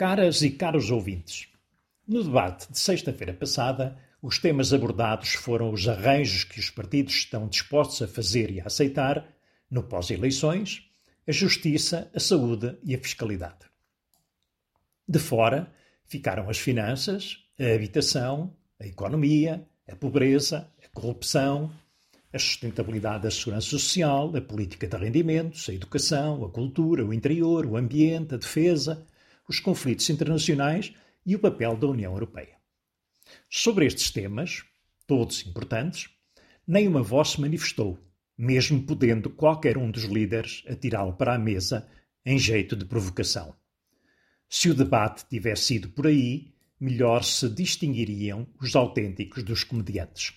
Caras e caros ouvintes, no debate de sexta-feira passada, os temas abordados foram os arranjos que os partidos estão dispostos a fazer e a aceitar no pós-eleições, a justiça, a saúde e a fiscalidade. De fora ficaram as finanças, a habitação, a economia, a pobreza, a corrupção, a sustentabilidade da segurança social, a política de rendimentos, a educação, a cultura, o interior, o ambiente, a defesa, os conflitos internacionais e o papel da União Europeia. Sobre estes temas, todos importantes, nem uma voz se manifestou, mesmo podendo qualquer um dos líderes atirá-lo para a mesa em jeito de provocação. Se o debate tivesse sido por aí, melhor se distinguiriam os autênticos dos comediantes.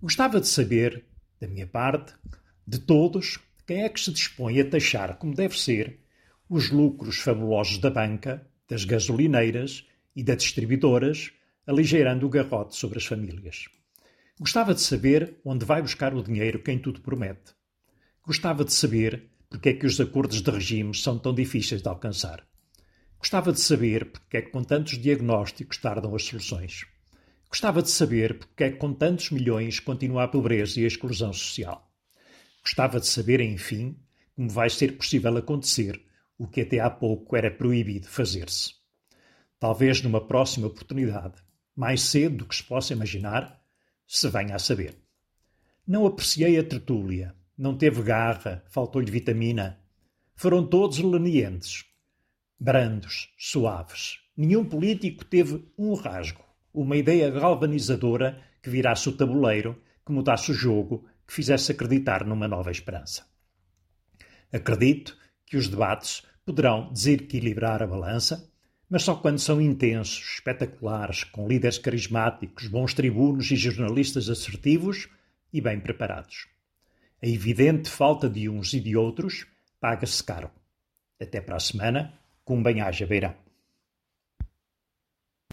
Gostava de saber, da minha parte, de todos, quem é que se dispõe a taxar como deve ser os lucros fabulosos da banca, das gasolineiras e das distribuidoras, aligeirando o garrote sobre as famílias. Gostava de saber onde vai buscar o dinheiro quem tudo promete. Gostava de saber porque é que os acordos de regime são tão difíceis de alcançar. Gostava de saber porque é que com tantos diagnósticos tardam as soluções. Gostava de saber porque é que com tantos milhões continua a pobreza e a exclusão social. Gostava de saber, enfim, como vai ser possível acontecer o que até há pouco era proibido fazer-se. Talvez numa próxima oportunidade, mais cedo do que se possa imaginar, se venha a saber. Não apreciei a tertúlia, não teve garra, faltou-lhe vitamina. Foram todos lenientes, brandos, suaves. Nenhum político teve um rasgo uma ideia galvanizadora que virasse o tabuleiro, que mudasse o jogo, que fizesse acreditar numa nova esperança. Acredito que os debates poderão desequilibrar a balança, mas só quando são intensos, espetaculares, com líderes carismáticos, bons tribunos e jornalistas assertivos e bem preparados. A evidente falta de uns e de outros paga-se caro. Até para a semana, com bem-aja beirão.